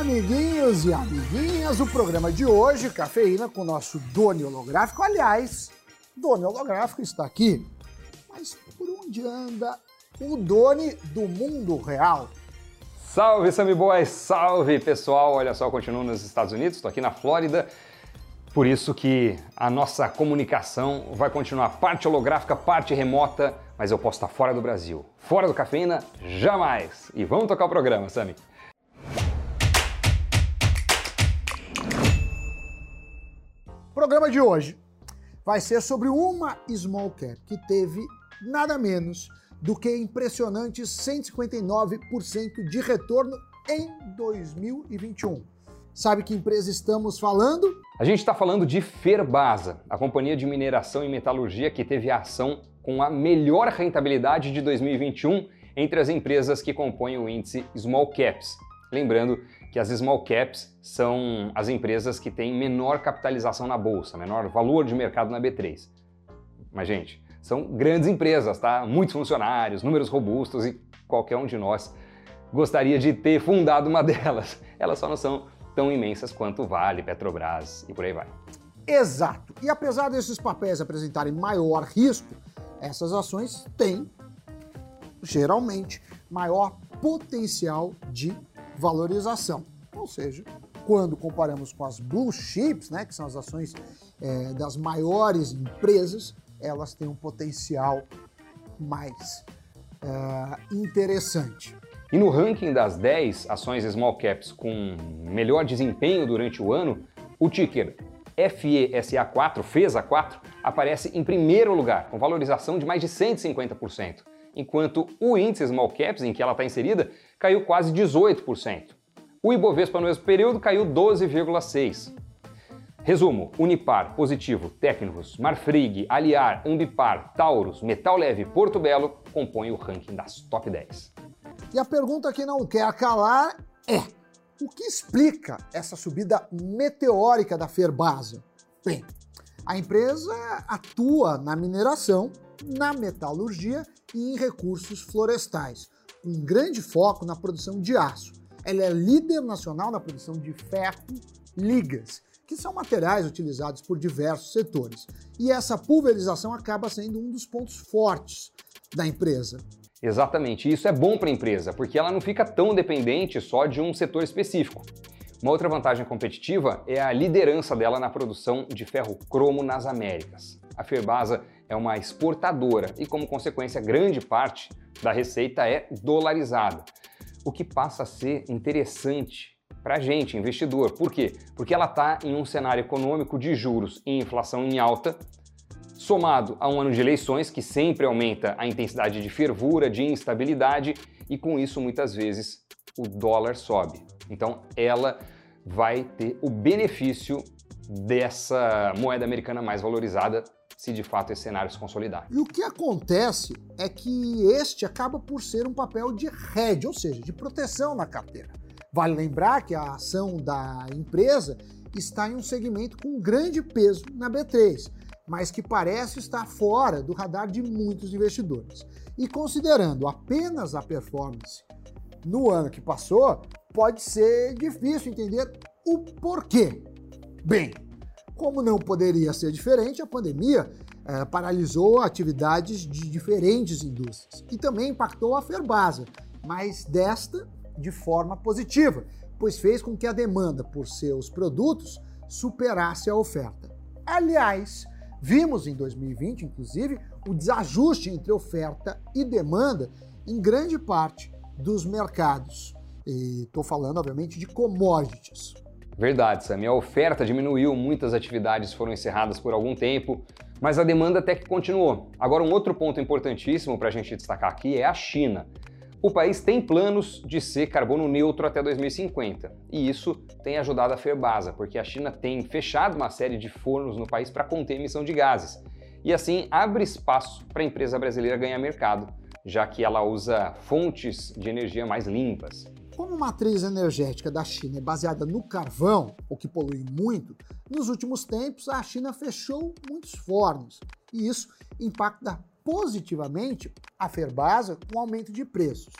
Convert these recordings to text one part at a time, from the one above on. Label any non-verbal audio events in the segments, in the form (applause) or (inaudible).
Amiguinhos e amiguinhas, o programa de hoje, Cafeína, com o nosso Doni Holográfico. Aliás, Doni Holográfico está aqui, mas por onde anda o Doni do mundo real? Salve, Sammy Boy! Salve, pessoal! Olha só, continuo nos Estados Unidos, estou aqui na Flórida. Por isso que a nossa comunicação vai continuar parte holográfica, parte remota, mas eu posso estar fora do Brasil. Fora do Cafeína, jamais! E vamos tocar o programa, Sammy. Programa de hoje vai ser sobre uma small cap que teve nada menos do que impressionantes 159% de retorno em 2021. Sabe que empresa estamos falando? A gente está falando de Ferbasa, a companhia de mineração e metalurgia que teve a ação com a melhor rentabilidade de 2021 entre as empresas que compõem o índice Small Caps. Lembrando que as small caps são as empresas que têm menor capitalização na bolsa, menor valor de mercado na B3. Mas, gente, são grandes empresas, tá? Muitos funcionários, números robustos e qualquer um de nós gostaria de ter fundado uma (laughs) delas. Elas só não são tão imensas quanto Vale, Petrobras e por aí vai. Exato. E apesar desses papéis apresentarem maior risco, essas ações têm geralmente maior potencial de valorização. Ou seja, quando comparamos com as blue chips, né, que são as ações é, das maiores empresas, elas têm um potencial mais uh, interessante. E no ranking das 10 ações small caps com melhor desempenho durante o ano, o ticker FESA4, FESA4, aparece em primeiro lugar, com valorização de mais de 150%, enquanto o índice small caps em que ela está inserida caiu quase 18%. O Ibovespa no mesmo período caiu 12,6%. Resumo: Unipar, Positivo, Técnicos, Marfrig, Aliar, Ambipar, Taurus, Metal Leve Porto Belo compõem o ranking das top 10. E a pergunta que não quer calar é: o que explica essa subida meteórica da Ferbasa? Bem, a empresa atua na mineração, na metalurgia e em recursos florestais, um grande foco na produção de aço. Ela é líder nacional na produção de ferro, ligas que são materiais utilizados por diversos setores. E essa pulverização acaba sendo um dos pontos fortes da empresa. Exatamente, isso é bom para a empresa, porque ela não fica tão dependente só de um setor específico. Uma outra vantagem competitiva é a liderança dela na produção de ferro cromo nas Américas. A Ferbasa é uma exportadora e, como consequência, grande parte da receita é dolarizada, o que passa a ser interessante para a gente, investidor. Por quê? Porque ela está em um cenário econômico de juros e inflação em alta, somado a um ano de eleições que sempre aumenta a intensidade de fervura, de instabilidade e com isso muitas vezes o dólar sobe. Então ela vai ter o benefício dessa moeda americana mais valorizada se de fato esse cenário se consolidar. E o que acontece é que este acaba por ser um papel de hedge, ou seja, de proteção na carteira. Vale lembrar que a ação da empresa está em um segmento com grande peso na B3, mas que parece estar fora do radar de muitos investidores. E considerando apenas a performance no ano que passou, pode ser difícil entender o porquê. Bem, como não poderia ser diferente, a pandemia eh, paralisou atividades de diferentes indústrias e também impactou a Ferbasa, mas desta de forma positiva, pois fez com que a demanda por seus produtos superasse a oferta. Aliás, vimos em 2020, inclusive, o desajuste entre oferta e demanda em grande parte dos mercados. E estou falando, obviamente, de commodities. Verdade, Sam. A oferta diminuiu, muitas atividades foram encerradas por algum tempo, mas a demanda até que continuou. Agora, um outro ponto importantíssimo para a gente destacar aqui é a China. O país tem planos de ser carbono neutro até 2050, e isso tem ajudado a Ferbasa, porque a China tem fechado uma série de fornos no país para conter emissão de gases, e assim abre espaço para a empresa brasileira ganhar mercado, já que ela usa fontes de energia mais limpas. Como a matriz energética da China é baseada no carvão, o que polui muito, nos últimos tempos a China fechou muitos fornos, e isso impacta positivamente a Ferbasa com aumento de preços.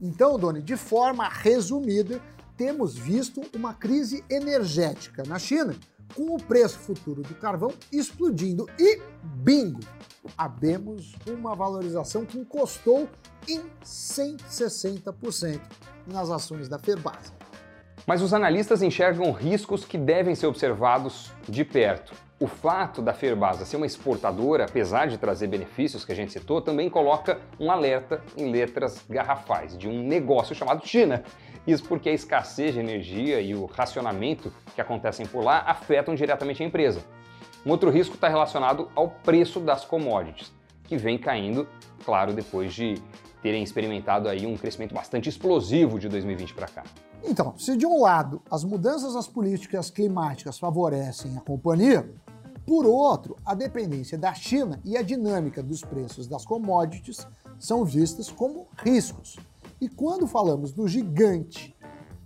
Então, Doni, de forma resumida, temos visto uma crise energética na China, com o preço futuro do carvão explodindo e bingo! Abemos uma valorização que encostou em 160% nas ações da Ferbasa. Mas os analistas enxergam riscos que devem ser observados de perto. O fato da Ferbasa ser uma exportadora, apesar de trazer benefícios que a gente citou, também coloca um alerta em letras garrafais de um negócio chamado China. Isso porque a escassez de energia e o racionamento que acontecem por lá afetam diretamente a empresa. Um outro risco está relacionado ao preço das commodities, que vem caindo, claro, depois de terem experimentado aí um crescimento bastante explosivo de 2020 para cá. Então, se de um lado as mudanças nas políticas climáticas favorecem a companhia, por outro, a dependência da China e a dinâmica dos preços das commodities são vistas como riscos. E quando falamos do gigante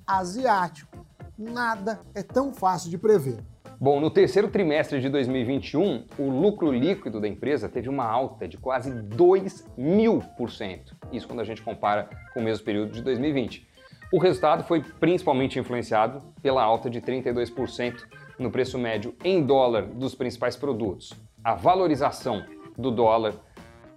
asiático, nada é tão fácil de prever. Bom, no terceiro trimestre de 2021, o lucro líquido da empresa teve uma alta de quase 2 mil por cento. Isso quando a gente compara com o mesmo período de 2020. O resultado foi principalmente influenciado pela alta de 32% no preço médio em dólar dos principais produtos. A valorização do dólar,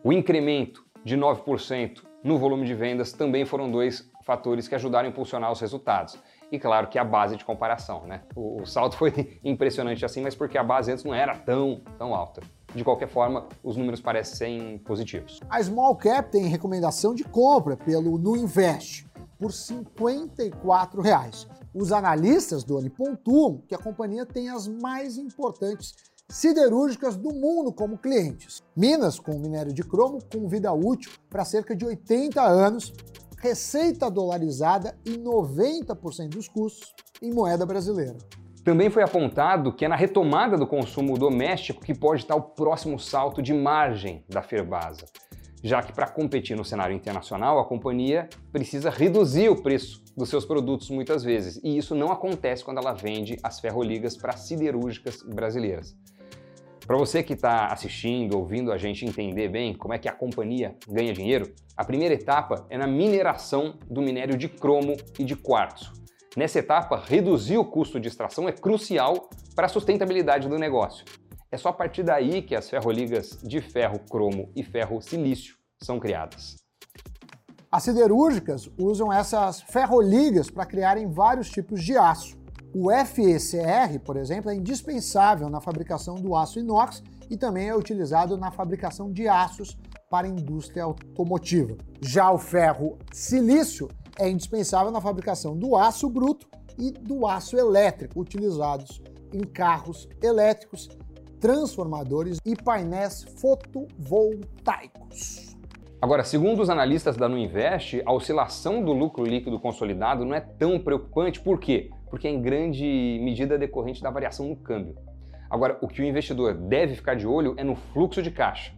o incremento de 9% no volume de vendas também foram dois fatores que ajudaram a impulsionar os resultados e claro que a base de comparação, né? O, o salto foi (laughs) impressionante assim, mas porque a base antes não era tão, tão alta. De qualquer forma, os números parecem positivos. A Small Cap tem recomendação de compra pelo Nu Invest por 54 reais. Os analistas do Oni pontuam que a companhia tem as mais importantes siderúrgicas do mundo como clientes. Minas com minério de cromo com vida útil para cerca de 80 anos receita dolarizada e 90% dos custos em moeda brasileira. Também foi apontado que é na retomada do consumo doméstico que pode estar o próximo salto de margem da Ferbasa, já que para competir no cenário internacional a companhia precisa reduzir o preço dos seus produtos muitas vezes, e isso não acontece quando ela vende as ferroligas para siderúrgicas brasileiras. Para você que está assistindo, ouvindo a gente entender bem como é que a companhia ganha dinheiro, a primeira etapa é na mineração do minério de cromo e de quartzo. Nessa etapa, reduzir o custo de extração é crucial para a sustentabilidade do negócio. É só a partir daí que as ferroligas de ferro cromo e ferro silício são criadas. As siderúrgicas usam essas ferroligas para criarem vários tipos de aço. O FECR, por exemplo, é indispensável na fabricação do aço inox e também é utilizado na fabricação de aços para a indústria automotiva. Já o ferro silício é indispensável na fabricação do aço bruto e do aço elétrico, utilizados em carros elétricos, transformadores e painéis fotovoltaicos. Agora, segundo os analistas da Nuinvest, a oscilação do lucro líquido consolidado não é tão preocupante, por quê? Porque é em grande medida decorrente da variação no câmbio. Agora, o que o investidor deve ficar de olho é no fluxo de caixa.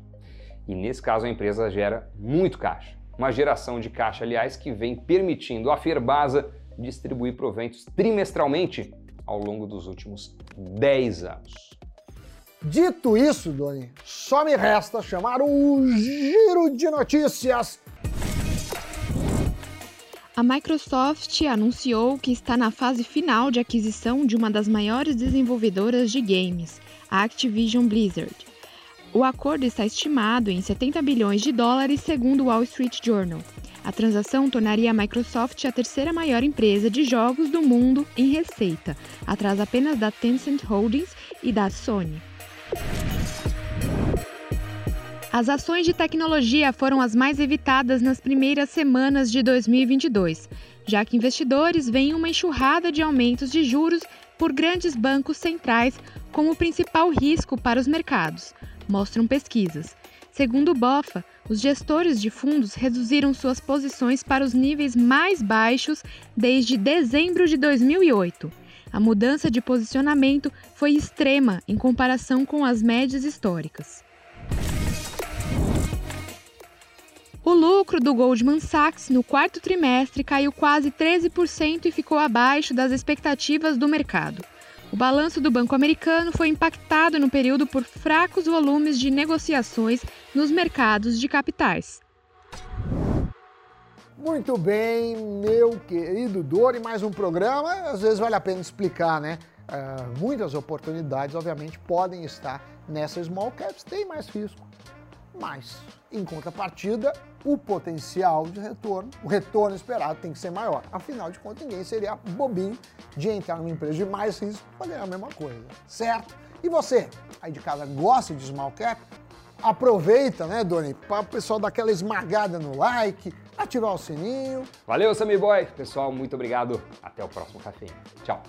E nesse caso a empresa gera muito caixa. Uma geração de caixa, aliás, que vem permitindo a Ferbasa distribuir proventos trimestralmente ao longo dos últimos 10 anos. Dito isso, Doni, só me resta chamar o giro de notícias a Microsoft anunciou que está na fase final de aquisição de uma das maiores desenvolvedoras de games, a Activision Blizzard. O acordo está estimado em 70 bilhões de dólares, segundo o Wall Street Journal. A transação tornaria a Microsoft a terceira maior empresa de jogos do mundo em receita, atrás apenas da Tencent Holdings e da Sony. As ações de tecnologia foram as mais evitadas nas primeiras semanas de 2022, já que investidores veem uma enxurrada de aumentos de juros por grandes bancos centrais como o principal risco para os mercados, mostram pesquisas. Segundo o BOFA, os gestores de fundos reduziram suas posições para os níveis mais baixos desde dezembro de 2008. A mudança de posicionamento foi extrema em comparação com as médias históricas. O lucro do Goldman Sachs no quarto trimestre caiu quase 13% e ficou abaixo das expectativas do mercado. O balanço do banco americano foi impactado no período por fracos volumes de negociações nos mercados de capitais. Muito bem, meu querido Dori, mais um programa. Às vezes vale a pena explicar, né? Uh, muitas oportunidades, obviamente, podem estar nessa small caps, tem mais risco, mas em contrapartida, o potencial de retorno, o retorno esperado tem que ser maior. Afinal de contas, ninguém seria bobinho de entrar numa empresa de mais risco para ganhar a mesma coisa, certo? E você, aí de casa, gosta de small cap? Aproveita, né, Doni, para o pessoal dar aquela esmagada no like, ativar o sininho. Valeu, Sammy Boy. Pessoal, muito obrigado. Até o próximo café. Tchau.